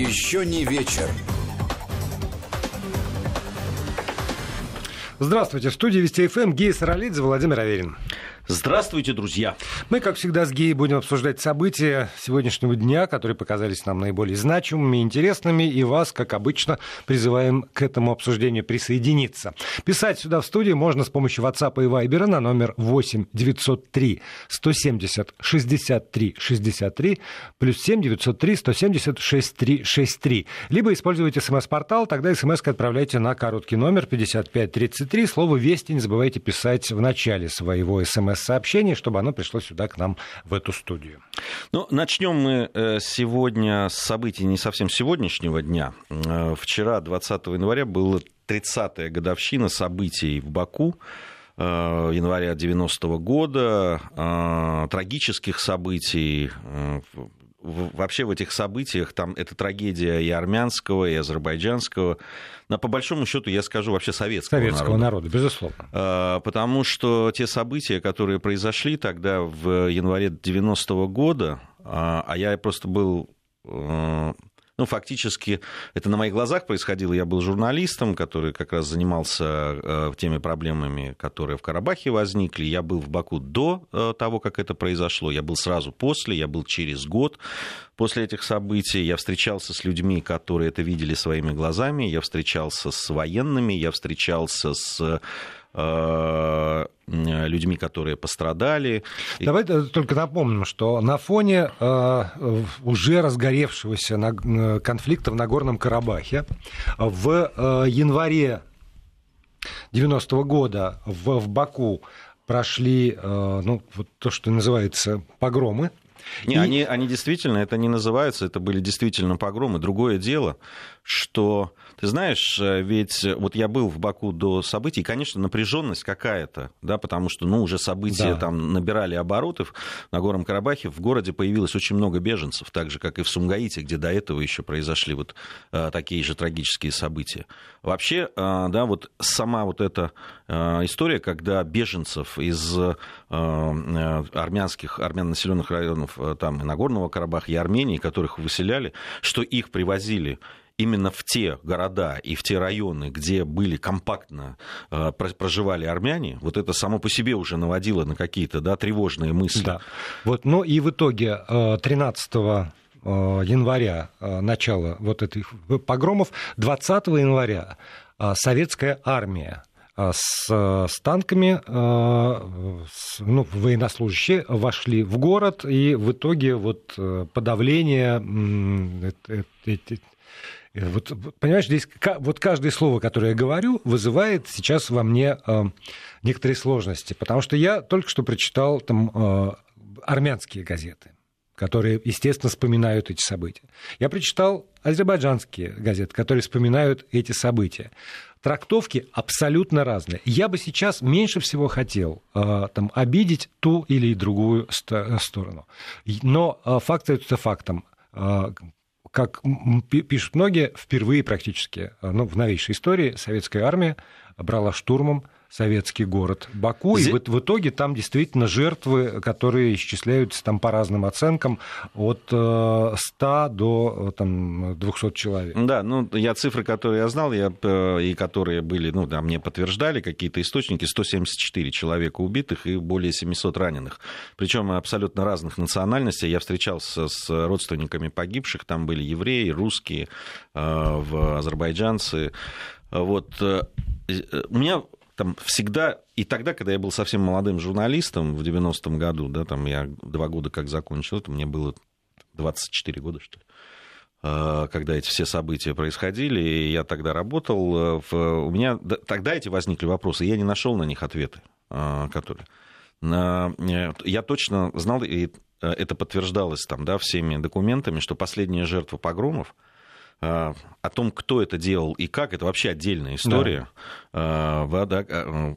Еще не вечер. Здравствуйте. В студии Вести ФМ Гея Саралидзе, Владимир Аверин. Здравствуйте, друзья. Мы, как всегда, с Геей будем обсуждать события сегодняшнего дня, которые показались нам наиболее значимыми интересными, и вас, как обычно, призываем к этому обсуждению присоединиться. Писать сюда в студию можно с помощью WhatsApp и Viber на номер 8 903 170 63 63 плюс 7 903 170 63 63. Либо используйте смс-портал, тогда смс отправляйте на короткий номер 5533. Слово «Вести» не забывайте писать в начале своего смс сообщение, чтобы оно пришло сюда к нам в эту студию. Ну, начнем мы э, сегодня с событий не совсем сегодняшнего дня. Э, вчера, 20 января, была 30-я годовщина событий в Баку э, января 90-го года, трагических событий, вообще в этих событиях там это трагедия и армянского, и азербайджанского, но по большому счету я скажу вообще советского, советского народа. народа, безусловно. А, потому что те события, которые произошли тогда в январе 90-го года, а, а я просто был э, ну, фактически это на моих глазах происходило. Я был журналистом, который как раз занимался э, теми проблемами, которые в Карабахе возникли. Я был в Баку до э, того, как это произошло. Я был сразу после, я был через год после этих событий. Я встречался с людьми, которые это видели своими глазами. Я встречался с военными, я встречался с людьми, которые пострадали. Давай только напомним, что на фоне э, уже разгоревшегося э, конфликта в Нагорном Карабахе в январе 90 -го года в, в Баку прошли ну, вот то, что называется погромы. Не, и... они, они действительно, это не называются, это были действительно погромы. Другое дело, что ты знаешь, э, ведь э, вот я был в Баку до событий, и, конечно, напряженность какая-то, да, потому что, ну, уже события да. там набирали обороты. На Горном Карабахе в городе появилось очень много беженцев, так же, как и в Сумгаите, где до этого еще произошли вот э, такие же трагические события. Вообще, да, вот сама вот эта история, когда беженцев из армянских, армян населенных районов там и Нагорного Карабаха, и Армении, которых выселяли, что их привозили именно в те города и в те районы, где были компактно э, проживали армяне, вот это само по себе уже наводило на какие-то да, тревожные мысли. Да. Вот, ну и в итоге 13 э, э, января начало вот этих погромов, 20 января советская армия с, с танками, с, ну, военнослужащие вошли в город, и в итоге вот подавление вот, понимаешь, здесь вот каждое слово, которое я говорю, вызывает сейчас во мне э, некоторые сложности, потому что я только что прочитал там э, армянские газеты которые, естественно, вспоминают эти события. Я прочитал азербайджанские газеты, которые вспоминают эти события. Трактовки абсолютно разные. Я бы сейчас меньше всего хотел э, там, обидеть ту или другую сторону. Но э, факт это фактом как пишут многие, впервые практически ну, в новейшей истории советская армия брала штурмом советский город Баку. И в, в итоге там действительно жертвы, которые исчисляются там по разным оценкам от 100 э, до э, там, 200 человек. Да, ну я цифры, которые я знал, я, э, и которые были, ну да, мне подтверждали какие-то источники, 174 человека убитых и более 700 раненых. Причем абсолютно разных национальностей. Я встречался с родственниками погибших, там были евреи, русские, в азербайджанцы. Вот. У меня там всегда, и тогда, когда я был совсем молодым журналистом в 90-м году, да, там я два года как закончил, это мне было 24 года, что ли, а, когда эти все события происходили, и я тогда работал, э, в, у меня тогда эти возникли вопросы, я не нашел на них ответы, а, которые... Э, я точно знал, и э, это подтверждалось там, да, всеми документами, что последняя жертва погромов — о том, кто это делал и как, это вообще отдельная история. Да. А,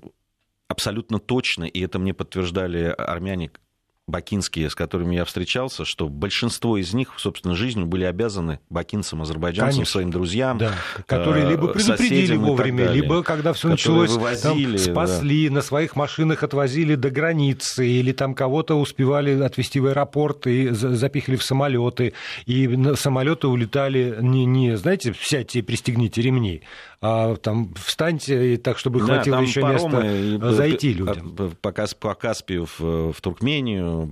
абсолютно точно, и это мне подтверждали армяне, бакинские, с которыми я встречался, что большинство из них, собственно, жизнью были обязаны бакинцам, азербайджанцам, Конечно. своим друзьям. Да. Которые либо предупредили вовремя, либо, когда все началось, вывозили, там, спасли, да. на своих машинах отвозили до границы, или там кого-то успевали отвезти в аэропорт и запихали в самолеты, и самолеты улетали не, не знаете, сядьте и пристегните ремни, а там встаньте так, чтобы да, хватило еще места зайти людям. По, по Каспию в, в Туркмению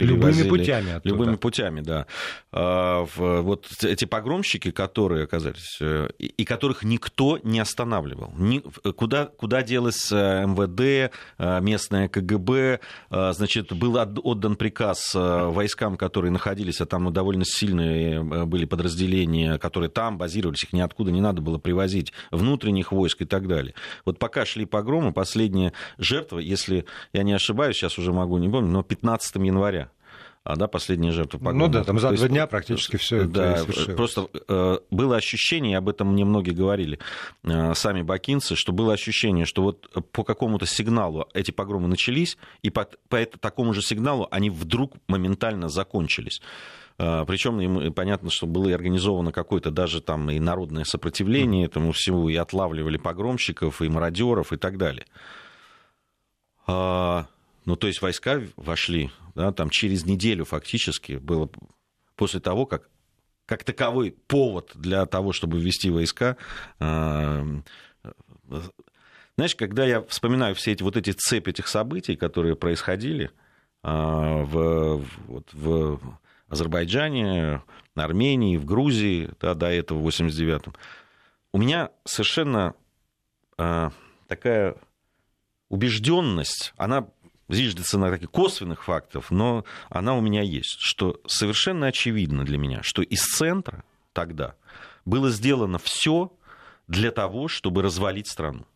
Любыми путями оттуда. Любыми путями, да. А, вот эти погромщики, которые оказались, э, и которых никто не останавливал. Куда, куда делось э, МВД, э, местное КГБ, значит, был отдан приказ войскам, которые находились, а там довольно сильные были подразделения, которые там базировались, их ниоткуда не надо было привозить внутренних войск и так далее. Вот пока шли погромы, последняя жертва, если я не ошибаюсь, сейчас уже могу не помнить, но 15 января а, да, последняя жертва погрома. Ну да, там за два дня практически все да, это Просто э, было ощущение, об этом мне многие говорили, э, сами бакинцы, что было ощущение, что вот по какому-то сигналу эти погромы начались, и по, по такому же сигналу они вдруг моментально закончились. А, Причем понятно, что было и организовано какое-то даже там и народное сопротивление этому всему, и отлавливали погромщиков, и мародеров, и так далее. А, ну, то есть войска вошли, да, там через неделю фактически было после того, как как таковой повод для того, чтобы ввести войска. А, знаешь, когда я вспоминаю все эти вот эти цепи этих событий, которые происходили в, вот, в Азербайджане, Армении, в Грузии, да, до этого в 89-м. У меня совершенно э, такая убежденность, она зиждется на таких косвенных фактов, но она у меня есть, что совершенно очевидно для меня, что из центра тогда было сделано все для того, чтобы развалить страну.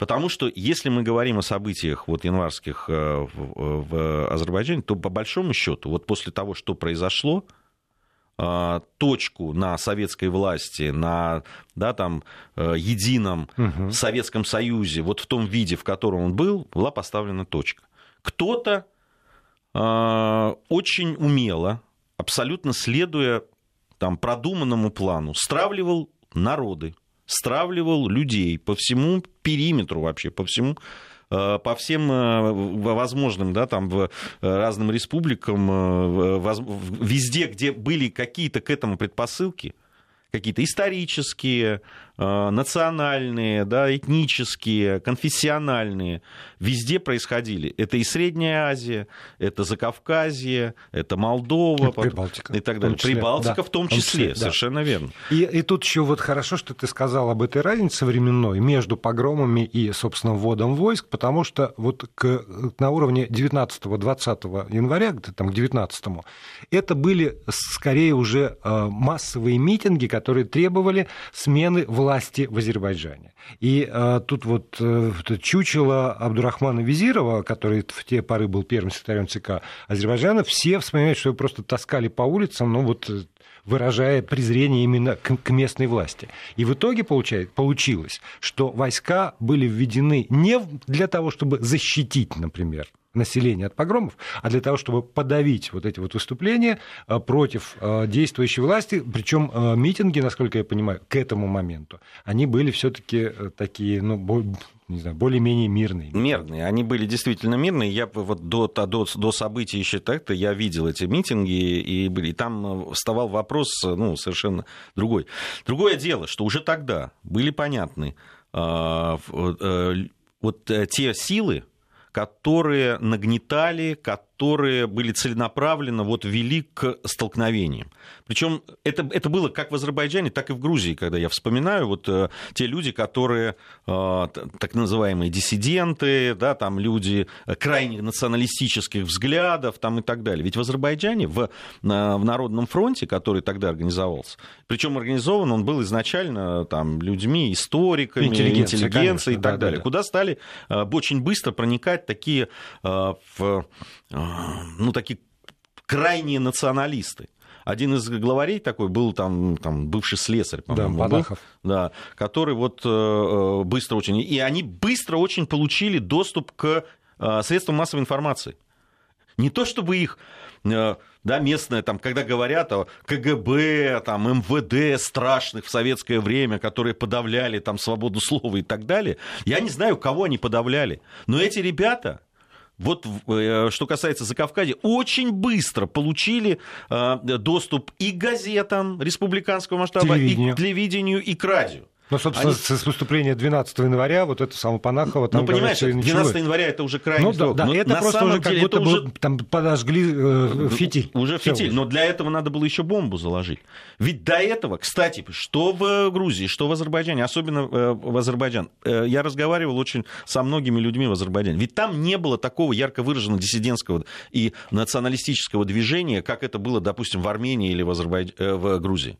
Потому что если мы говорим о событиях вот январских э, в, в Азербайджане, то по большому счету, вот после того, что произошло, э, точку на советской власти, на да, там, э, едином угу. Советском Союзе, вот в том виде, в котором он был, была поставлена точка. Кто-то очень умело, абсолютно следуя там, продуманному плану, стравливал народы, стравливал людей по всему периметру вообще, по всему э, по всем э, возможным, да, там, в э, разным республикам, везде, где были какие-то к этому предпосылки, какие-то исторические, национальные, да, этнические, конфессиональные, везде происходили. Это и Средняя Азия, это Закавказье, это Молдова это Прибалтика, и так далее. Числе, Прибалтика да, в том числе, числе совершенно да. верно. И, и тут еще вот хорошо, что ты сказал об этой разнице временной между погромами и, собственно, вводом войск, потому что вот к, на уровне 19-20 января, где там к 19 это были скорее уже э, массовые митинги, которые требовали смены власти в Азербайджане. И э, тут вот э, чучело Абдурахмана Визирова, который в те поры был первым секретарем ЦК Азербайджана, все вспоминают, что его просто таскали по улицам, ну вот выражая презрение именно к, к местной власти. И в итоге получает, получилось, что войска были введены не для того, чтобы защитить, например, населения от погромов, а для того, чтобы подавить вот эти вот выступления э, против э, действующей власти. Причем э, митинги, насколько я понимаю, к этому моменту, они были все-таки такие, ну, не знаю, более-менее мирные. Мирные. Они были действительно мирные. Я вот до, до, до событий еще так-то я видел эти митинги, и, и там вставал вопрос ну, совершенно другой. Другое дело, что уже тогда были понятны э, э, вот те силы, которые нагнетали, которые были целенаправленно вот вели к столкновениям. Причем это, это было как в Азербайджане, так и в Грузии, когда я вспоминаю вот э, те люди, которые э, так называемые диссиденты, да, там люди крайне националистических взглядов там и так далее. Ведь в Азербайджане, в, в Народном фронте, который тогда организовался, причем организован он был изначально там, людьми, историками, интеллигенцией интеллигенцией и так да, далее, да, да. куда стали э, очень быстро проникать такие, э, в, э, ну, такие крайние националисты. Один из главарей такой был там, там бывший слесарь, по-моему, да, был, да, который вот э, быстро очень... И они быстро очень получили доступ к средствам массовой информации. Не то чтобы их э, да, местное, там, когда говорят о КГБ, там, МВД страшных в советское время, которые подавляли там свободу слова и так далее, я не знаю, кого они подавляли. Но эти ребята, вот э, что касается Закавказья, очень быстро получили э, доступ и газетам республиканского масштаба, и к телевидению, и к радио. Ну, собственно, Они... с выступления 12 января, вот это самое Панахово, там, Ну, понимаешь, 12 января это уже крайний ну, срок. Да, да, это просто уже как будто уже... бы там подожгли э, фитиль. Уже фитиль, уже. но для этого надо было еще бомбу заложить. Ведь до этого, кстати, что в Грузии, что в Азербайджане, особенно э, в Азербайджан, э, я разговаривал очень со многими людьми в Азербайджане, ведь там не было такого ярко выраженного диссидентского и националистического движения, как это было, допустим, в Армении или в, Азербайдж... Э, в Грузии.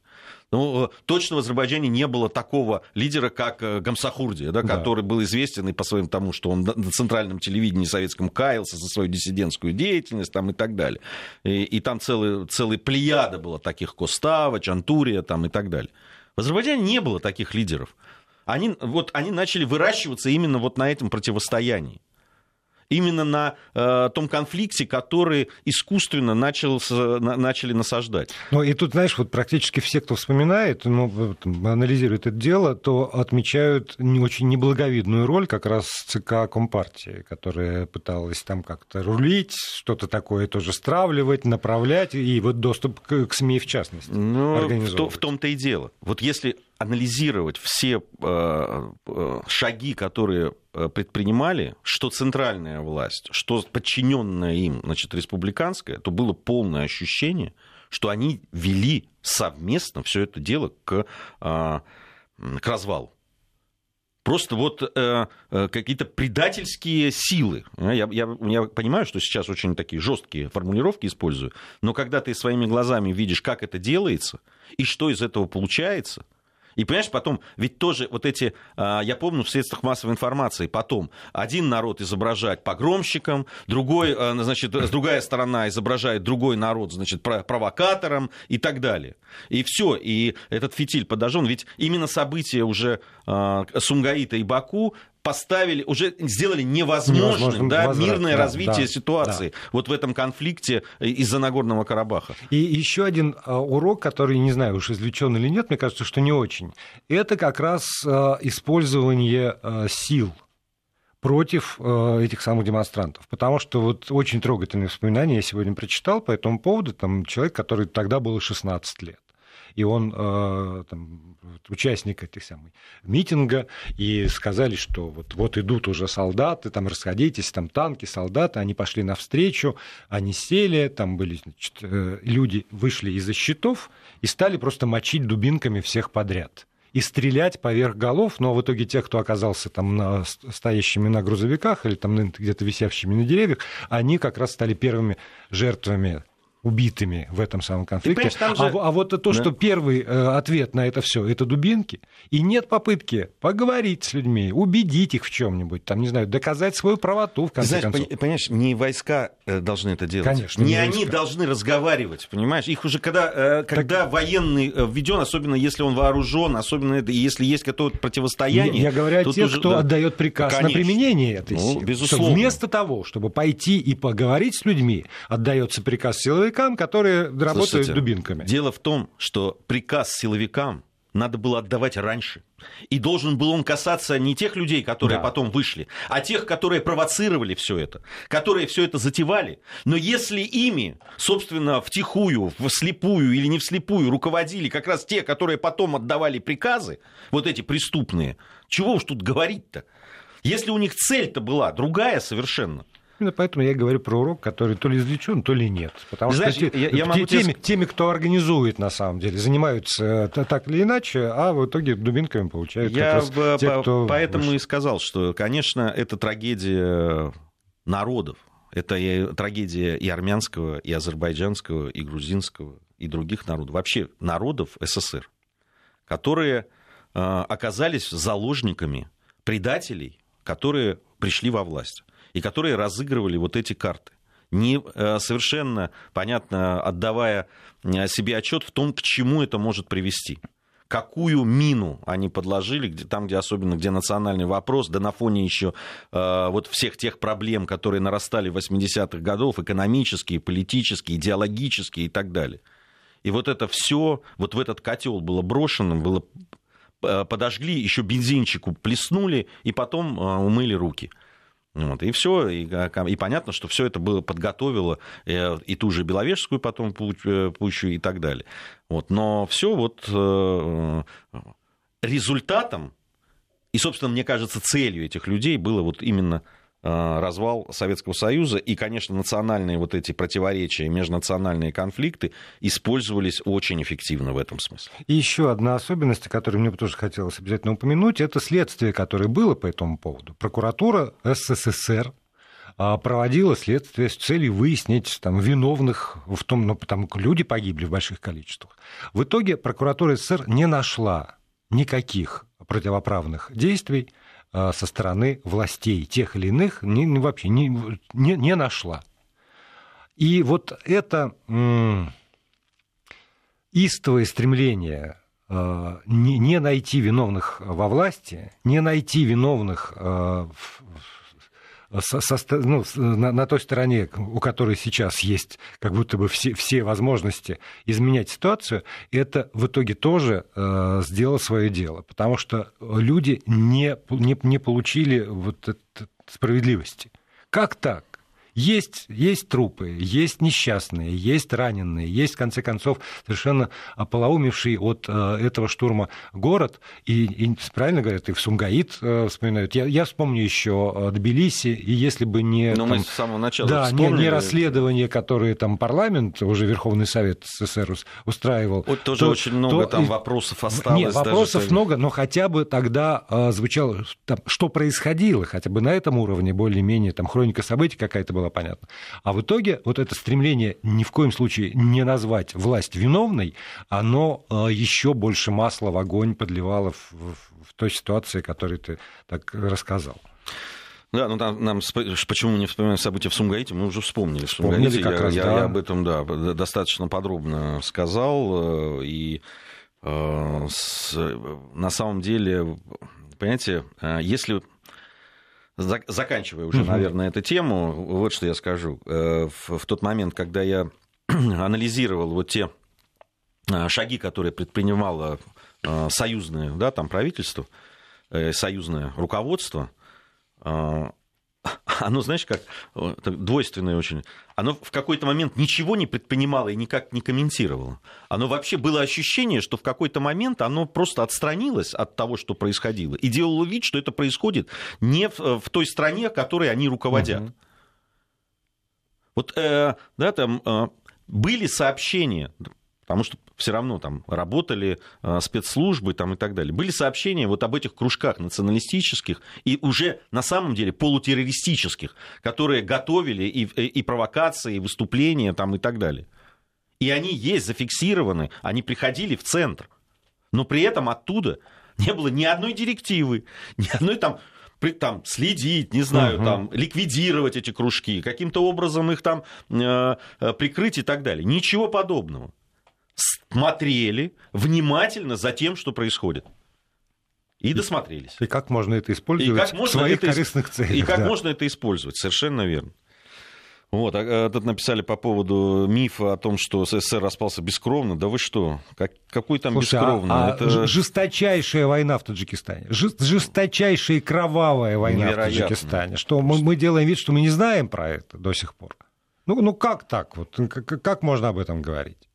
Ну, э, точно в Азербайджане не было такого лидера, как э, Гамсахурди, да, да. который был известен и по своему тому, что он на центральном телевидении советском каялся за свою диссидентскую деятельность там, и так далее. И, и там целый, целый плеяда было таких Костава, Чантурия там, и так далее. В Азербайджане не было таких лидеров. Они, вот, они начали выращиваться именно вот на этом противостоянии именно на э, том конфликте, который искусственно начал, на, начали насаждать. Ну и тут, знаешь, вот практически все, кто вспоминает, ну, анализирует это дело, то отмечают не очень неблаговидную роль как раз ЦК Компартии, которая пыталась там как-то рулить, что-то такое тоже стравливать, направлять, и вот доступ к, к СМИ в частности. Ну, в, то, в том-то и дело. Вот если анализировать все э, э, шаги, которые э, предпринимали, что центральная власть, что подчиненная им, значит, республиканская, то было полное ощущение, что они вели совместно все это дело к, к развалу. Просто вот э, какие-то предательские силы. Я, я, я понимаю, что сейчас очень такие жесткие формулировки использую, но когда ты своими глазами видишь, как это делается и что из этого получается – и понимаешь, потом, ведь тоже вот эти, а, я помню, в средствах массовой информации, потом один народ изображает погромщиком, другой, а, значит, другая сторона изображает другой народ, значит, провокатором и так далее. И все, и этот фитиль подожжен. Ведь именно события уже а, Сумгаита и Баку поставили, уже сделали невозможным, да, возврат, мирное да, развитие да, ситуации да. вот в этом конфликте из-за Нагорного Карабаха. И еще один а, урок, который, не знаю, уж извлечен или нет, мне кажется, что не очень, это как раз а, использование сил против этих самых демонстрантов. Потому что вот очень трогательные воспоминания я сегодня прочитал по этому поводу. Там человек, который тогда было 16 лет и он э, там, участник этих самых митинга, и сказали, что вот, вот идут уже солдаты, там расходитесь, там танки, солдаты, они пошли навстречу, они сели, там были значит, э, люди, вышли из-за щитов и стали просто мочить дубинками всех подряд и стрелять поверх голов, но в итоге тех, кто оказался там на, стоящими на грузовиках или там где-то висящими на деревьях, они как раз стали первыми жертвами убитыми в этом самом конфликте. Же... А, а вот то, да. что первый э, ответ на это все это дубинки, и нет попытки поговорить с людьми, убедить их в чем-нибудь, там, не знаю, доказать свою правоту, в конце Знаешь, концов. Понимаешь, не войска э, должны это делать. Конечно. Не, не они должны разговаривать, понимаешь? Их уже когда, э, когда так... военный введен, особенно если он вооружен, особенно это, если есть какое-то противостояние. Я, я говорю о тех, уже, кто да, отдает приказ конечно. на применение этой ну, силы. Безусловно. вместо того, чтобы пойти и поговорить с людьми, отдается приказ силовым силовикам, которые работают Слушайте, дубинками. Дело в том, что приказ силовикам надо было отдавать раньше. И должен был он касаться не тех людей, которые да. потом вышли, а тех, которые провоцировали все это, которые все это затевали. Но если ими, собственно, втихую, вслепую или не вслепую руководили как раз те, которые потом отдавали приказы, вот эти преступные, чего уж тут говорить-то? Если у них цель-то была другая совершенно – Именно поэтому я говорю про урок, который то ли извлечен, то ли нет. Потому Знаешь, что я, я могу теми, тебе... теми, кто организует, на самом деле, занимаются э, так или иначе, а в итоге дубинками получают я как те, кто поэтому вышел. и сказал, что, конечно, это трагедия народов. Это и трагедия и армянского, и азербайджанского, и грузинского, и других народов. Вообще народов СССР, которые э, оказались заложниками предателей, которые пришли во власть и которые разыгрывали вот эти карты не э, совершенно понятно отдавая э, себе отчет в том, к чему это может привести. какую мину они подложили, где, там, где особенно, где национальный вопрос, да на фоне еще э, вот всех тех проблем, которые нарастали в 80-х годов, экономические, политические, идеологические и так далее. И вот это все, вот в этот котел было брошено, было э, подожгли, еще бензинчику плеснули, и потом э, умыли руки. Вот, и все, и, и понятно, что все это было подготовило и, э, и ту же Беловежскую потом пущу и так далее. Вот, но все вот результатом и, собственно, мне кажется, целью этих людей было вот именно Э, развал Советского Союза, и, конечно, национальные вот эти противоречия, межнациональные конфликты использовались очень эффективно в этом смысле. И еще одна особенность, которую мне бы тоже хотелось обязательно упомянуть, это следствие, которое было по этому поводу. Прокуратура СССР а, проводила следствие с целью выяснить там, виновных в том, ну, потому что люди погибли в больших количествах. В итоге прокуратура СССР не нашла никаких противоправных действий Э, со стороны властей тех или иных не, вообще не, не, не нашла. И вот это истовое стремление э, не, не найти виновных во власти, не найти виновных э, со, со, ну, на, на той стороне, у которой сейчас есть как будто бы все, все возможности изменять ситуацию, это в итоге тоже э, сделало свое дело, потому что люди не, не, не получили вот справедливости. Как так? Есть, есть трупы, есть несчастные, есть раненые, есть, в конце концов, совершенно ополоумевший от э, этого штурма город. И, и правильно говорят, и в Сумгаит э, вспоминают. Я, я вспомню еще э, Тбилиси, и если бы не... Но там, мы с самого начала Да, не, не расследование, которое там парламент, уже Верховный Совет СССР устраивал. Вот тоже то, очень много то, там вопросов осталось. Нет, вопросов даже... много, но хотя бы тогда э, звучало, там, что происходило, хотя бы на этом уровне более-менее, там хроника событий какая-то была понятно. А в итоге вот это стремление ни в коем случае не назвать власть виновной, оно э, еще больше масла в огонь подливало в, в, в той ситуации, которую ты так рассказал. Да, ну там нам почему не вспоминаем события в Сумгаите, мы уже вспомнили. В Сумгаите как я, раз, я, да. я об этом да, достаточно подробно сказал. Э, и э, с, на самом деле, понимаете, э, если заканчивая уже, наверное, эту тему, вот что я скажу. Э, в тот момент, когда я анализировал вот те э, шаги, которые предпринимало э, союзное да, там, правительство, союзное руководство, оно, знаешь, как двойственное очень. Оно в какой-то момент ничего не предпринимало и никак не комментировало. Оно вообще было ощущение, что в какой-то момент оно просто отстранилось от того, что происходило, и делало вид, что это происходит не в, в той стране, которой они руководят. Угу. Вот, э, да, там э, были сообщения, потому что все равно там работали э, спецслужбы там, и так далее. Были сообщения вот об этих кружках националистических и уже на самом деле полутеррористических, которые готовили и, и провокации, и выступления там, и так далее. И они есть зафиксированы, они приходили в центр. Но при этом оттуда не было ни одной директивы, ни одной там там, следить, не знаю, угу. там, ликвидировать эти кружки, каким-то образом их там э, э прикрыть и так далее. Ничего подобного смотрели внимательно за тем, что происходит. И досмотрелись. И как можно это использовать и как можно в своих это, корыстных целях. И как да. можно это использовать, совершенно верно. Вот, а, а тут написали по поводу мифа о том, что СССР распался бескровно. Да вы что? Как, какой там Слушай, а, бескровно? А, это... Жесточайшая война в Таджикистане. Жесточайшая кровавая война Невероятно. в Таджикистане. Что мы, мы делаем вид, что мы не знаем про это до сих пор. Ну, ну как так? Вот, как, как можно об этом говорить?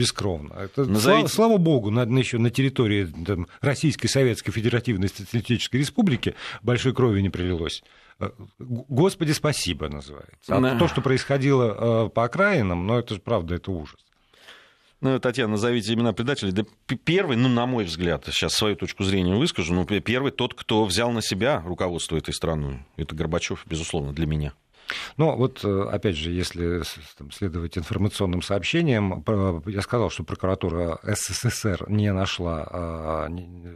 Бескровно. Это, Назовите... слава, слава богу, на, еще на территории там, Российской Советской Федеративной Социалистической Республики большой крови не прилилось. Э, Господи, спасибо называется. А да. то, что происходило э, по окраинам, ну это же правда, это ужас. Ну, Татьяна, назовите имена предателей. Да первый, ну, на мой взгляд, сейчас свою точку зрения выскажу, ну, первый тот, кто взял на себя руководство этой страной. Это Горбачев, безусловно, для меня. Ну, вот, э, опять же, если там, следовать информационным сообщениям, я сказал, что прокуратура СССР не нашла а,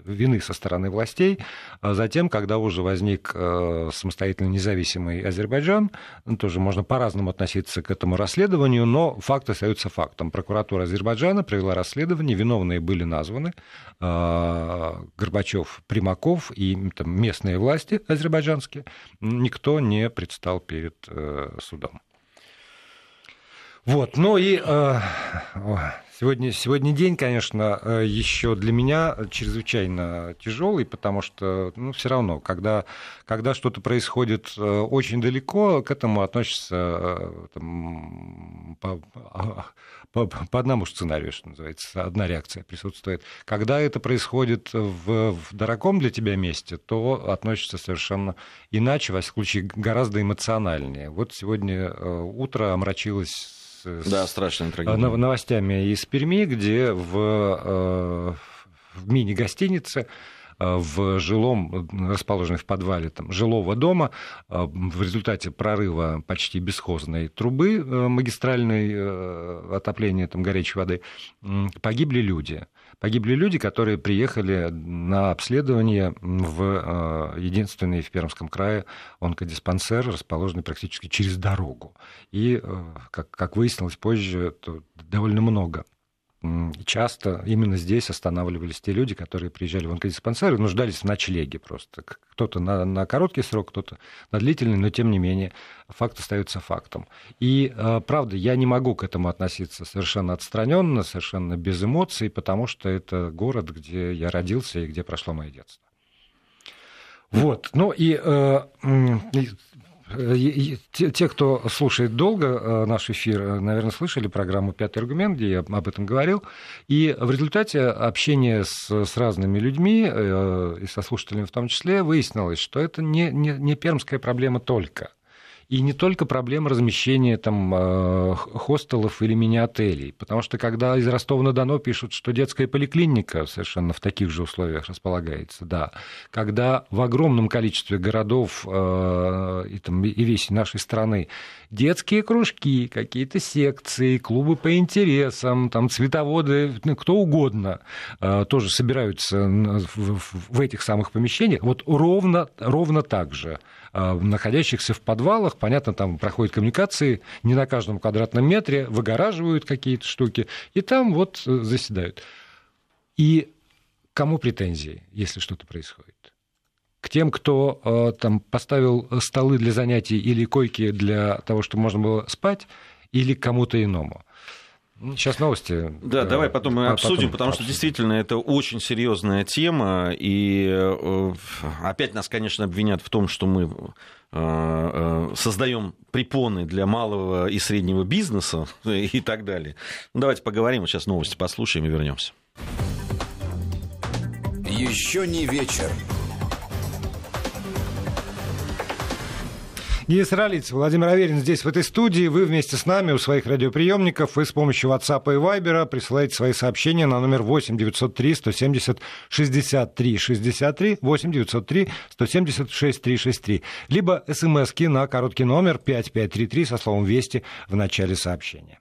вины со стороны властей. А затем, когда уже возник э, самостоятельно независимый Азербайджан, ну, тоже можно по-разному относиться к этому расследованию, но факт остается фактом. Прокуратура Азербайджана провела расследование, виновные были названы, а, Горбачев, Примаков и там, местные власти азербайджанские, никто не предстал перед Э, судом. Вот, ну и э, сегодня, сегодня день, конечно, э, еще для меня чрезвычайно тяжелый, потому что, ну, все равно, когда, когда что-то происходит очень далеко, к этому относится там, по, по, по одному сценарию, что называется, одна реакция присутствует. Когда это происходит в, в дорогом для тебя месте, то относится совершенно иначе, во всяком случае, гораздо эмоциональнее. Вот сегодня э, утро омрачилось да, страшная трагедия. новостями из Перми, где в, э, в мини-гостинице Э, в жилом, расположенном в подвале там, жилого дома э, в результате прорыва почти бесхозной трубы э, магистральной отопления там, горячей воды погибли люди. Погибли люди, которые приехали на обследование в единственный в Пермском крае онкодиспансер, расположенный практически через дорогу. И, как, как выяснилось позже, довольно много часто именно здесь останавливались те люди, которые приезжали в онкодиспансер и нуждались в ночлеге просто. Кто-то на, на короткий срок, кто-то на длительный, но тем не менее факт остается фактом. И а, правда, я не могу к этому относиться совершенно отстраненно, совершенно без эмоций, потому что это город, где я родился и где прошло мое детство. Вот, ну и э, Э, те, кто слушает долго э, наш эфир, э, наверное, слышали программу «Пятый аргумент», где я об этом говорил. И в результате общения с, с разными людьми, и со слушателями в том числе, выяснилось, что это не, не, не пермская проблема только – и не только проблема размещения там э, хостелов или мини-отелей. Потому что когда из Ростова-на-Дону пишут, что детская поликлиника совершенно в таких же условиях располагается, да. Когда в огромном количестве городов э, и, там, и весь нашей страны детские кружки, какие-то секции, клубы по интересам, там цветоводы, ну, кто угодно э, тоже собираются в, этих самых помещениях. Вот ровно, ровно так же находящихся в подвалах. Понятно, там проходят коммуникации не на каждом квадратном метре, выгораживают какие-то штуки, и там вот э, заседают. И кому претензии, если что-то происходит? К тем, кто э, там поставил столы для занятий или койки для того, чтобы можно было спать, или кому-то иному? Сейчас новости. Да, э, давай потом мы обсудим, потом потому обсудим. что действительно это очень серьезная тема. И э, опять нас, конечно, обвинят в том, что мы э, создаем препоны для малого и среднего бизнеса и так далее. Ну, давайте поговорим, сейчас новости послушаем и вернемся. Еще не вечер. Денис Ролиц, Владимир Аверин здесь, в этой студии. Вы вместе с нами у своих радиоприемников. Вы с помощью WhatsApp и Viber присылаете свои сообщения на номер 8 903 170 63 63 8 903 170 6363. Либо смски на короткий номер 5533 со словом «Вести» в начале сообщения.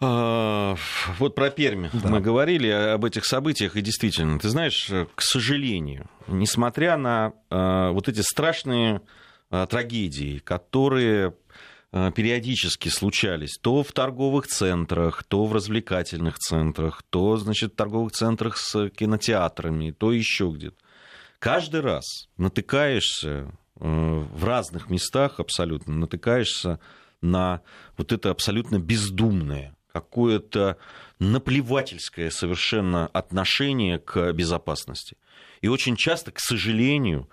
А, вот про Пермь да. мы говорили об этих событиях, и действительно, ты знаешь, к сожалению, несмотря на а, вот эти страшные трагедий, которые э, периодически случались то в торговых центрах, то в развлекательных центрах, то, значит, в торговых центрах с кинотеатрами, то еще где-то. Каждый раз натыкаешься э, в разных местах абсолютно, натыкаешься на вот это абсолютно бездумное, какое-то наплевательское совершенно отношение к безопасности. И очень часто, к сожалению,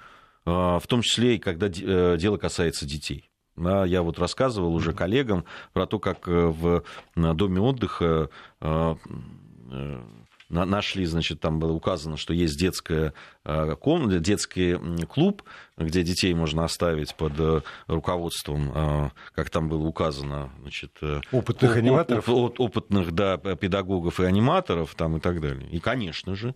в том числе и когда э, дело касается детей. Я вот рассказывал уже коллегам про то, как э, в доме отдыха э, нашли, значит, там было указано, что есть детская комната, детский клуб, где детей можно оставить под руководством, как там было указано, значит, опытных аниматоров, опытных, да, педагогов и аниматоров там и так далее. И, конечно же,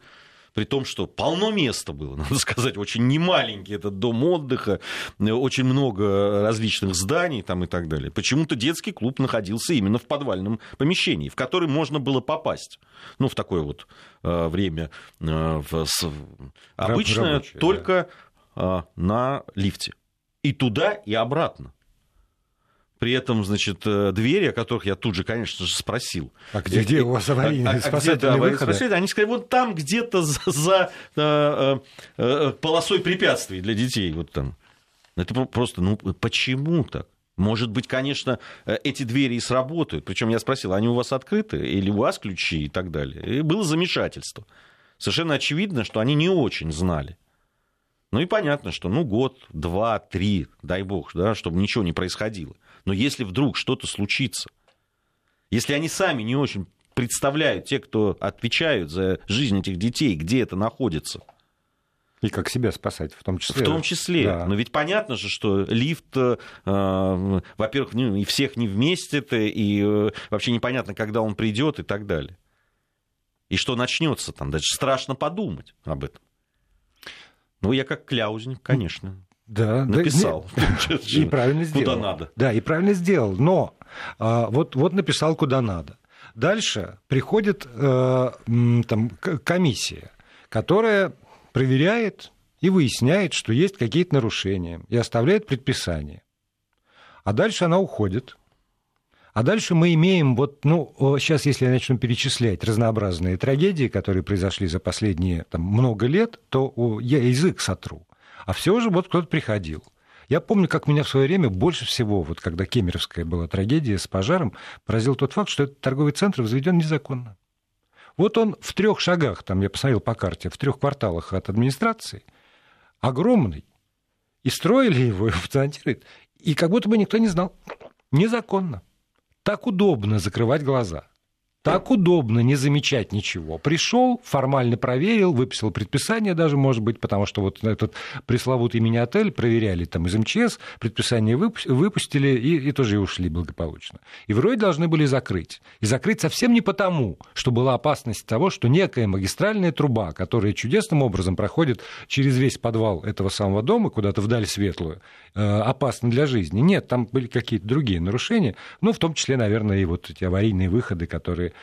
при том, что полно места было, надо сказать, очень немаленький этот дом отдыха, очень много различных зданий там и так далее. Почему-то детский клуб находился именно в подвальном помещении, в который можно было попасть. Ну, в такое вот э, время э, в, с, обычно Рабочий, только да. э, на лифте. И туда, и обратно. При этом, значит, э, двери, о которых я тут же, конечно же, спросил. А где, где у вас аварийные а, спасательные а где, выходы? Они сказали, вот там где-то за, за э, э, полосой препятствий для детей. Вот там. Это просто, ну, почему так? Может быть, конечно, э, эти двери и сработают. Причем я спросил, они у вас открыты или у вас ключи и так далее. И было замешательство. Совершенно очевидно, что они не очень знали. Ну и понятно, что ну год, два, три, дай бог, да, чтобы ничего не происходило. Но если вдруг что-то случится, если они сами не очень представляют, те, кто отвечают за жизнь этих детей, где это находится. И как себя спасать, в том числе. В том числе. Да. Но ведь понятно же, что лифт, э, во-первых, ну, и всех не вместит, и э, вообще непонятно, когда он придет и так далее. И что начнется там, даже страшно подумать об этом. Ну, я как кляузник, конечно. Да, написал. Да, и правильно сделал. Куда надо. Да, и правильно сделал. Но а, вот, вот написал, куда надо. Дальше приходит э, там, комиссия, которая проверяет и выясняет, что есть какие-то нарушения, и оставляет предписание. А дальше она уходит. А дальше мы имеем, вот, ну, сейчас, если я начну перечислять разнообразные трагедии, которые произошли за последние там, много лет, то я язык сотру. А все же вот кто-то приходил. Я помню, как меня в свое время больше всего, вот когда Кемеровская была трагедия с пожаром, поразил тот факт, что этот торговый центр возведен незаконно. Вот он в трех шагах, там я посмотрел по карте, в трех кварталах от администрации, огромный. И строили его, и функционирует. И как будто бы никто не знал. Незаконно. Так удобно закрывать глаза. Так удобно не замечать ничего. Пришел, формально проверил, выписал предписание даже, может быть, потому что вот этот пресловутый мини-отель проверяли там из МЧС, предписание выпустили и, и тоже и ушли благополучно. И вроде должны были закрыть. И закрыть совсем не потому, что была опасность того, что некая магистральная труба, которая чудесным образом проходит через весь подвал этого самого дома, куда-то вдаль светлую, э, опасна для жизни. Нет, там были какие-то другие нарушения, ну, в том числе, наверное, и вот эти аварийные выходы, которые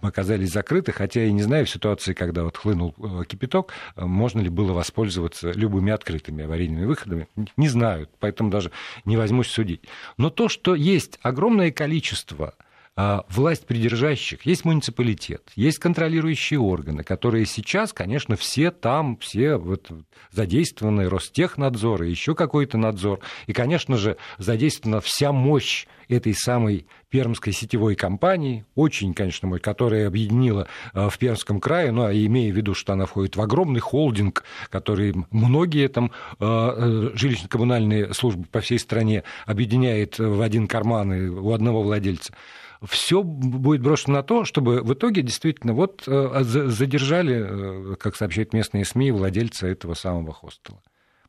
оказались закрыты, хотя я не знаю в ситуации, когда вот хлынул э, кипяток, э, можно ли было воспользоваться любыми открытыми аварийными выходами, не знаю, поэтому даже не возьмусь судить. Но то, что есть огромное количество власть придержащих, есть муниципалитет, есть контролирующие органы, которые сейчас, конечно, все там, все вот задействованы, Ростехнадзор и еще какой-то надзор. И, конечно же, задействована вся мощь этой самой пермской сетевой компании, очень, конечно, мой, которая объединила а, в Пермском крае, ну, а имея в виду, что она входит в огромный холдинг, который многие там а, э, жилищно-коммунальные службы по всей стране объединяет в один карман и у одного владельца все будет брошено на то, чтобы в итоге действительно вот э, задержали, э, как сообщают местные СМИ, владельца этого самого хостела.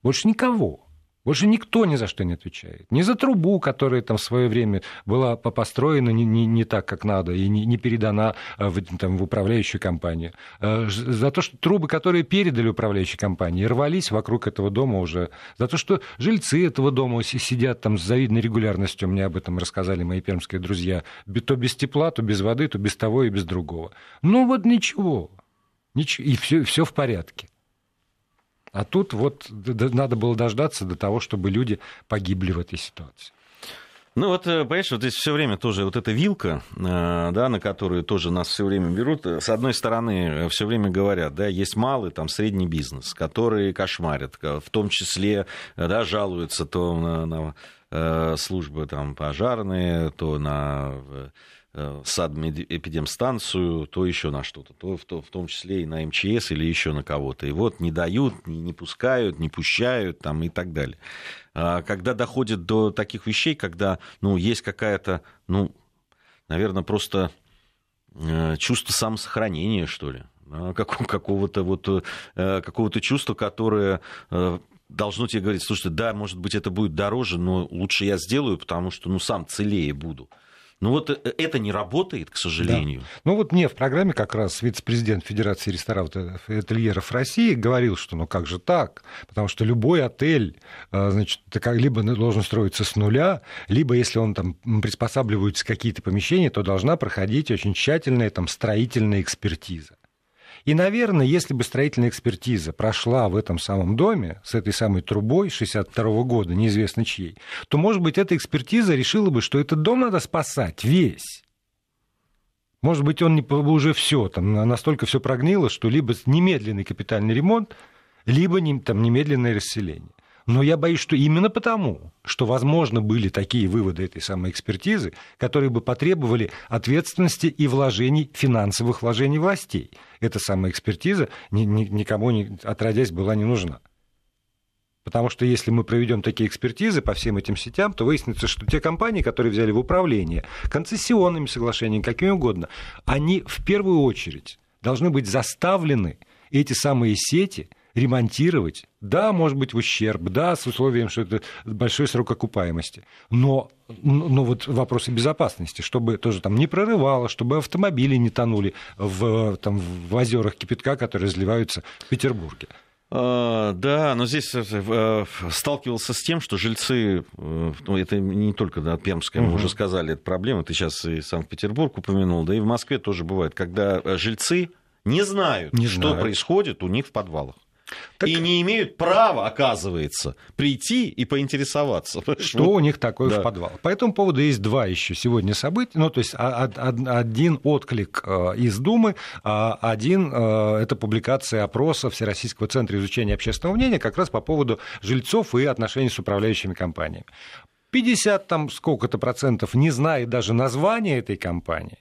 Больше никого. Больше никто ни за что не отвечает. Ни за трубу, которая там в свое время была построена не, не, не так, как надо, и не, не передана э, в, там, в управляющую компанию. Э, за то, что трубы, которые передали управляющей компании, рвались вокруг этого дома уже. За то, что жильцы этого дома сидят там с завидной регулярностью, мне об этом рассказали мои пермские друзья, то без тепла, то без воды, то без того и без другого. Ну вот ничего. ничего и все, все в порядке. А тут вот надо было дождаться до того, чтобы люди погибли в этой ситуации. Ну вот, э, понимаешь, вот здесь все время тоже вот эта вилка, э, да, на которую тоже нас все время берут, с одной стороны, э, все время говорят, да, есть малый, там, средний бизнес, которые кошмарят, в том числе, да, жалуются то на, на службы там пожарные, то на Э, эпидемстанцию, то еще на что-то, то в, то в том числе и на МЧС или еще на кого-то. И вот не дают, не, пускают, не пущают там, и так далее. А когда доходит до таких вещей, когда ну, есть какая-то, ну, наверное, просто э, чувство самосохранения, что ли, какого-то вот, э, какого-то чувства, которое должно тебе говорить, слушайте, да, может быть, это будет дороже, но лучше я сделаю, потому что, ну, сам целее буду. Ну вот э, это не работает, к сожалению. Да. Ну вот мне в программе как раз вице-президент Федерации ресторанов и ательеров России говорил, что ну как же так? Потому что любой отель, э, значит, либо должен строиться с нуля, либо если он там приспосабливаются какие-то помещения, то должна проходить очень тщательная там строительная экспертиза. И, наверное, если бы строительная экспертиза прошла в этом самом доме с этой самой трубой 62 года, неизвестно чьей, то, может быть, эта экспертиза решила бы, что этот дом надо спасать весь. Может быть, он уже все, там настолько все прогнило, что либо немедленный капитальный ремонт, либо там, немедленное расселение. Но я боюсь, что именно потому, что, возможно, были такие выводы этой самой экспертизы, которые бы потребовали ответственности и вложений, финансовых вложений властей. Эта самая экспертиза никому, не, отродясь, была не нужна. Потому что если мы проведем такие экспертизы по всем этим сетям, то выяснится, что те компании, которые взяли в управление концессионными соглашениями, какими угодно, они в первую очередь должны быть заставлены эти самые сети ремонтировать. Да, может быть, в ущерб, да, с условием, что это большой срок окупаемости. Но, но вот вопросы безопасности, чтобы тоже там не прорывало, чтобы автомобили не тонули в, там, в озерах кипятка, которые разливаются в Петербурге. А, да, но здесь э, э, сталкивался с тем, что жильцы, э, ну, это не только да, Пермская, мы угу. уже сказали, это проблема, ты сейчас и Санкт-Петербург упомянул, да и в Москве тоже бывает, когда жильцы не знают, не что знают. происходит у них в подвалах. Так... И не имеют права, оказывается, прийти и поинтересоваться. Что вот. у них такое да. в подвал. По этому поводу есть два еще сегодня события. Ну, то есть один отклик э, из Думы, а один э, – это публикация опроса Всероссийского центра изучения общественного мнения как раз по поводу жильцов и отношений с управляющими компаниями. 50 там сколько-то процентов не знает даже названия этой компании.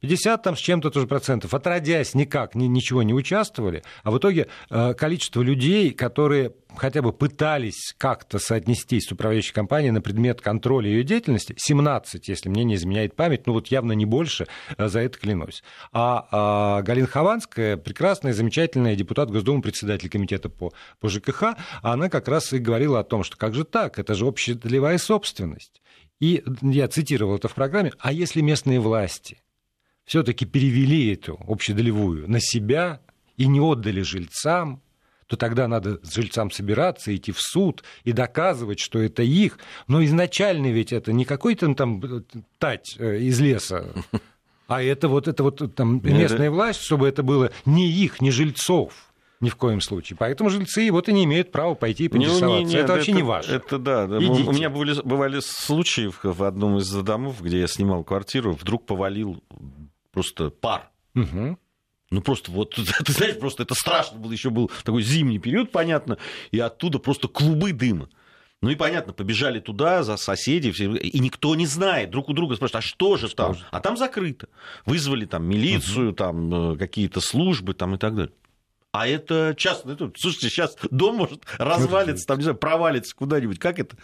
50 там с чем-то тоже процентов, отродясь никак, ни, ничего не участвовали, а в итоге э, количество людей, которые хотя бы пытались как-то соотнестись с управляющей компанией на предмет контроля ее деятельности, 17, если мне не изменяет память, ну вот явно не больше, э, за это клянусь. А, а Галина Хованская, прекрасная, замечательная депутат Госдумы, председатель комитета по, по ЖКХ, она как раз и говорила о том, что как же так, это же общедолевая собственность. И я цитировал это в программе, а если местные власти все-таки перевели эту общедолевую на себя и не отдали жильцам, то тогда надо с жильцам собираться, идти в суд и доказывать, что это их. Но изначально ведь это не какой-то там э, тать э, из леса, а это вот, это вот там местная власть, чтобы это было не их, не жильцов. Ни в коем случае. Поэтому жильцы вот и не имеют права пойти и поинтересоваться. Не, не, не, это вообще не важно. Это да. Идите. У меня были, бывали случаи в одном из домов, где я снимал квартиру, вдруг повалил просто пар. Угу. Ну, просто вот, ты знаешь, просто это страшно было. Еще был такой зимний период, понятно, и оттуда просто клубы дыма. Ну и понятно, побежали туда, за соседей, все, и никто не знает, друг у друга спрашивают, а что же что там? Же? А там закрыто. Вызвали там милицию, угу. там э, какие-то службы там и так далее. А это часто, это, слушайте, сейчас дом может развалиться, там, не знаю, провалиться куда-нибудь. Как это?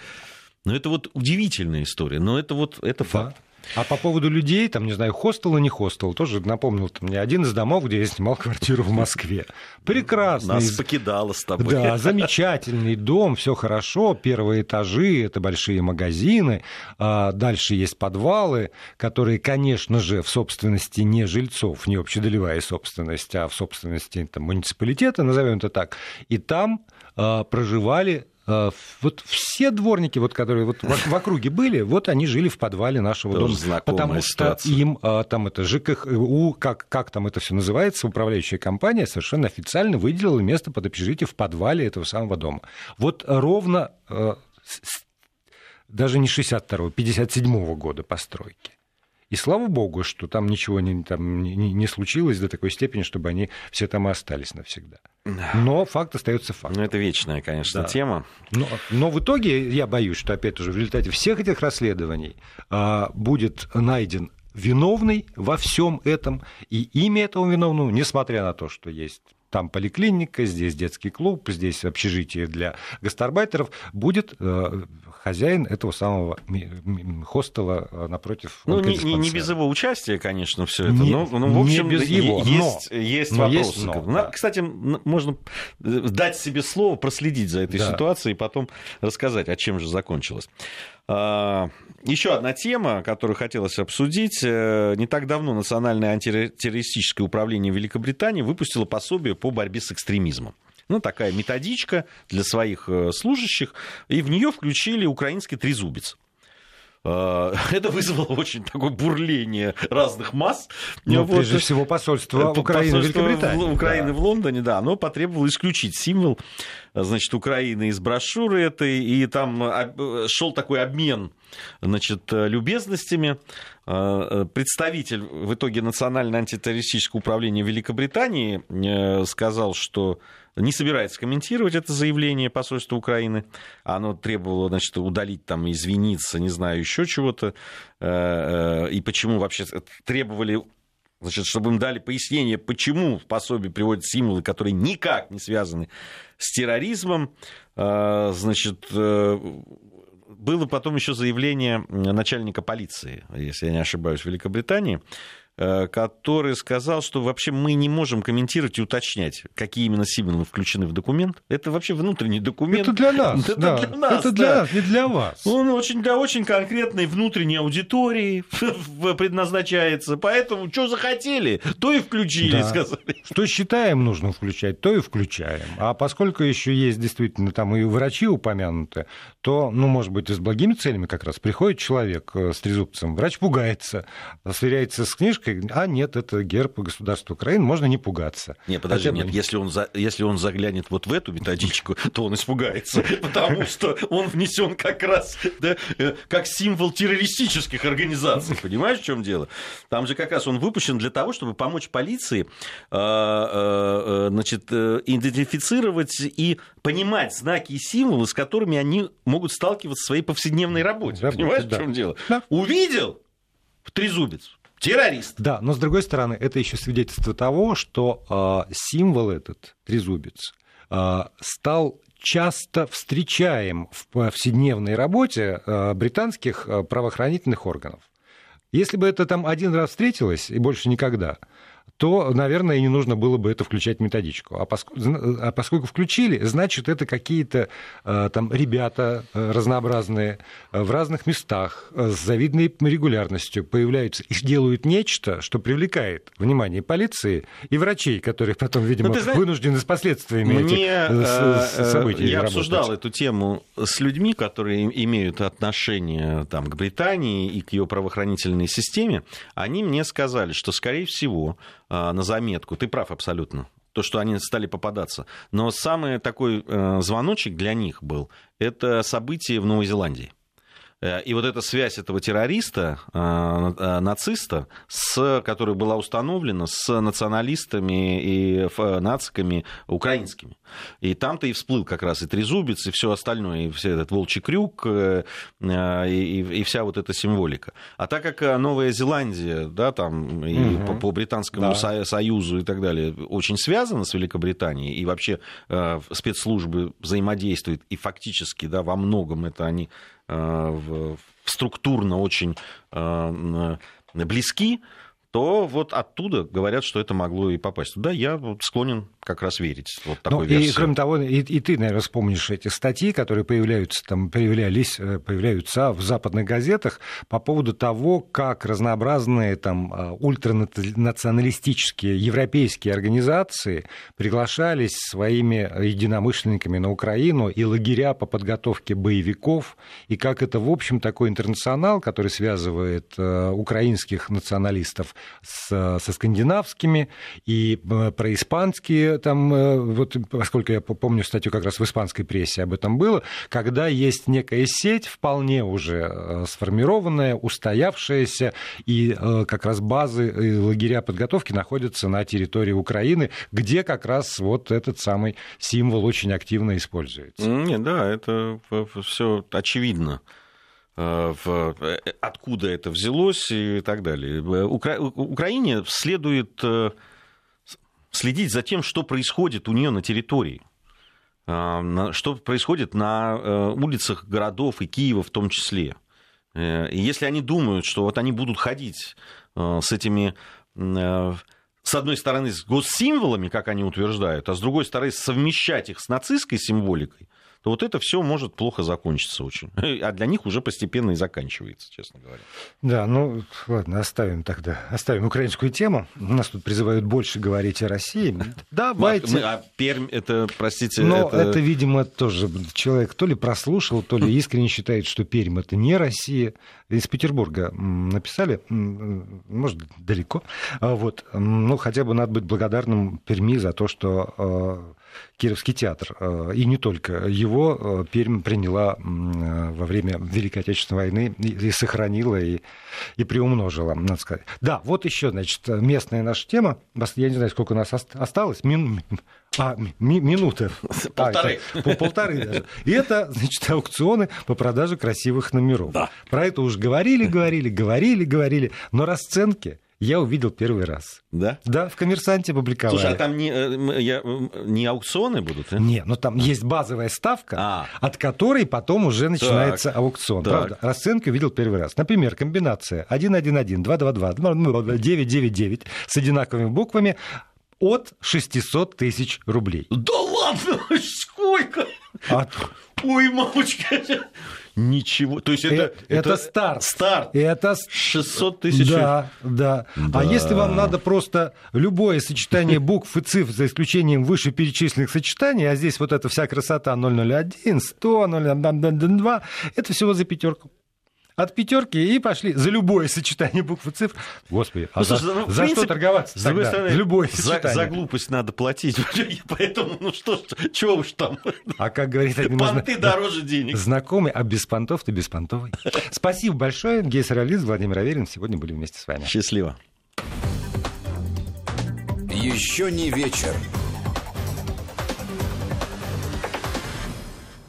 Ну, это вот удивительная история, но это вот, это да. факт. А по поводу людей, там, не знаю, хостел и не хостел, тоже напомнил там, мне один из домов, где я снимал квартиру в Москве. Прекрасный. Нас покидало с тобой. Да, замечательный дом, все хорошо, первые этажи, это большие магазины, а дальше есть подвалы, которые, конечно же, в собственности не жильцов, не общедолевая собственность, а в собственности там, муниципалитета, назовем это так, и там а, проживали вот все дворники, вот, которые вот в округе были, вот они жили в подвале нашего Тоже дома. Потому ситуация. что им э, там это ЖКХУ, как, как там это все называется, управляющая компания совершенно официально выделила место под общежитие в подвале этого самого дома. Вот ровно э, даже не 62-го, 57-го года постройки. И слава богу, что там ничего не, там, не, не случилось до такой степени, чтобы они все там и остались навсегда. Но факт остается фактом. Ну, это вечная, конечно, да. тема. Но, но в итоге я боюсь, что, опять же, в результате всех этих расследований а, будет найден виновный во всем этом, и имя этого виновного, несмотря на то, что есть там поликлиника, здесь детский клуб, здесь общежитие для гастарбайтеров, будет э, хозяин этого самого хостела э, напротив. Ну, не, не, не без его участия, конечно, все это. Не, но, ну, в общем, не без его, есть, но, есть но вопросы. Есть но, да. Кстати, можно дать себе слово, проследить за этой да. ситуацией и потом рассказать, о чем же закончилось. А, еще одна тема, которую хотелось обсудить. Э, не так давно Национальное антитеррористическое управление Великобритании выпустило пособие по борьбе с экстремизмом. Ну, такая методичка для своих э, служащих, и в нее включили украинский трезубец. А, это вызвало очень такое бурление разных масс. Ну, вот. прежде всего, посольство Украины в Великобритании. Украины да. в Лондоне, да, оно потребовало исключить символ значит, Украины из брошюры этой, и там а, шел такой обмен значит, любезностями. А, представитель в итоге Национального антитеррористического управления Великобритании э, сказал, что не собирается комментировать это заявление посольства Украины. Оно требовало, значит, удалить там, извиниться, не знаю, еще чего-то. Э, э, и почему вообще требовали Значит, чтобы им дали пояснение, почему в пособии приводят символы, которые никак не связаны с терроризмом. Э, значит, было потом еще заявление начальника полиции, если я не ошибаюсь, в Великобритании, который сказал, что вообще мы не можем комментировать и уточнять, какие именно символы включены в документ. Это вообще внутренний документ. Это для нас. Это да. для нас, Это для да. нас, не для вас. Он очень для очень конкретной внутренней аудитории предназначается. Поэтому что захотели, то и включили, да. сказали. Что считаем нужно включать, то и включаем. А поскольку еще есть действительно там и врачи упомянуты, то, ну, может быть, и с благими целями как раз приходит человек э, с трезубцем, врач пугается, сверяется с книжкой, методичкой, а нет, это герб государства Украины, можно не пугаться. Не, подожди, Хотя... нет, если он, за, если он заглянет вот в эту методичку, то он испугается, потому что он внесен как раз да, э, как символ террористических организаций. Понимаешь, в чем дело? Там же как раз он выпущен для того, чтобы помочь полиции э, э, значит, идентифицировать и понимать знаки и символы, с которыми они могут сталкиваться в своей повседневной работе. Работа, Понимаешь, да. в чем дело? Да. Увидел трезубец, террорист. Да, но с другой стороны, это еще свидетельство того, что э, символ этот, трезубец, э, стал часто встречаем в повседневной работе э, британских правоохранительных органов. Если бы это там один раз встретилось и больше никогда, то, наверное, и не нужно было бы это включать в методичку. А поскольку, а поскольку включили, значит, это какие-то э, там ребята э, разнообразные э, в разных местах с завидной регулярностью появляются и делают нечто, что привлекает внимание полиции и врачей, которые потом, видимо, ну, знаешь, вынуждены с последствиями мне, этих событий Я работать. обсуждал эту тему с людьми, которые имеют отношение там, к Британии и к ее правоохранительной системе. Они мне сказали, что, скорее всего, на заметку. Ты прав абсолютно то, что они стали попадаться. Но самый такой э, звоночек для них был, это событие в Новой Зеландии. Э, и вот эта связь этого террориста, э, э, нациста, с, которая была установлена с националистами и нациками украинскими. И там-то и всплыл как раз и трезубец, и все остальное, и все этот волчий крюк, и, и, и вся вот эта символика. А так как Новая Зеландия, да, там, и угу. по, по Британскому да. Союзу и так далее, очень связана с Великобританией, и вообще спецслужбы взаимодействуют, и фактически, да, во многом это они Э, структурно очень э, близки, то вот оттуда говорят, что это могло и попасть. Да, я склонен как раз верить вот такой ну, версии. И, кроме того, и, и ты, наверное, вспомнишь эти статьи, которые появляются, там, появлялись, э, появляются в западных газетах по поводу того, как разнообразные там, а, ультранационалистические европейские организации приглашались своими единомышленниками на Украину и лагеря по подготовке боевиков, и как это, в общем, такой интернационал, который связывает э, украинских националистов с, со скандинавскими и э, происпанские там, э, вот поскольку я помню статью как раз в испанской прессе об этом было, когда есть некая сеть, вполне уже э, сформированная, устоявшаяся, и как раз базы и лагеря подготовки находятся на территории Украины, где как раз вот этот самый символ очень активно используется. Нет, да, это все очевидно откуда это взялось и так далее. Укра... Украине следует следить за тем, что происходит у нее на территории а, что происходит на э, улицах городов и Киева в том числе. Э, и если они думают, что вот они будут ходить э, с этими, с одной стороны, с госсимволами, как они утверждают, а с другой стороны, совмещать их с нацистской символикой, то вот это все может плохо закончиться очень. А для них уже постепенно и заканчивается, честно говоря. Да, ну ладно, оставим тогда, оставим украинскую тему. Нас тут призывают больше говорить о России. Давайте. Мы, а Пермь, это, простите... Но это... это, видимо, тоже человек то ли прослушал, то ли искренне считает, что Пермь это не Россия. Из Петербурга написали, может, далеко. А вот. Ну, хотя бы надо быть благодарным Перми за то, что э, Кировский театр, э, и не только его, э, Пермь приняла во время Великой Отечественной войны и сохранила, и, и приумножила, надо сказать. Да, вот еще, значит, местная наша тема. Я не знаю, сколько у нас осталось. Мин... А, ми- минуты. Полторы. А, это, полторы даже. И это, значит, аукционы по продаже красивых номеров. Да. Про это уже говорили, говорили, говорили, говорили, но расценки я увидел первый раз. Да? Да, в «Коммерсанте» публиковали. Слушай, а там не, э, я, не аукционы будут? А? Не, но там есть базовая ставка, а. от которой потом уже начинается так. аукцион. Так. Правда, расценки увидел первый раз. Например, комбинация 111, 222, 999 с одинаковыми буквами от 600 тысяч рублей. Да ладно, сколько? От... Ой, мамочка. Ничего. То есть это, это, это старт. Старт. Это 600 тысяч. Да, да, да. А если вам надо просто любое сочетание букв и цифр, за исключением вышеперечисленных сочетаний, а здесь вот эта вся красота 001, 100, 002, это всего за пятерку от пятерки и пошли за любое сочетание букв и цифр. Господи, а ну, за, слушай, ну, за принципе, что торговаться? С другой стороны, любое за, за глупость надо платить. Поэтому, ну что, чего уж там. А как говорит один Понты можно... дороже денег. Знакомый, а без понтов ты беспонтовый. Спасибо большое. Гейс Ролиз, Владимир Аверин. Сегодня были вместе с вами. Счастливо. Еще не вечер.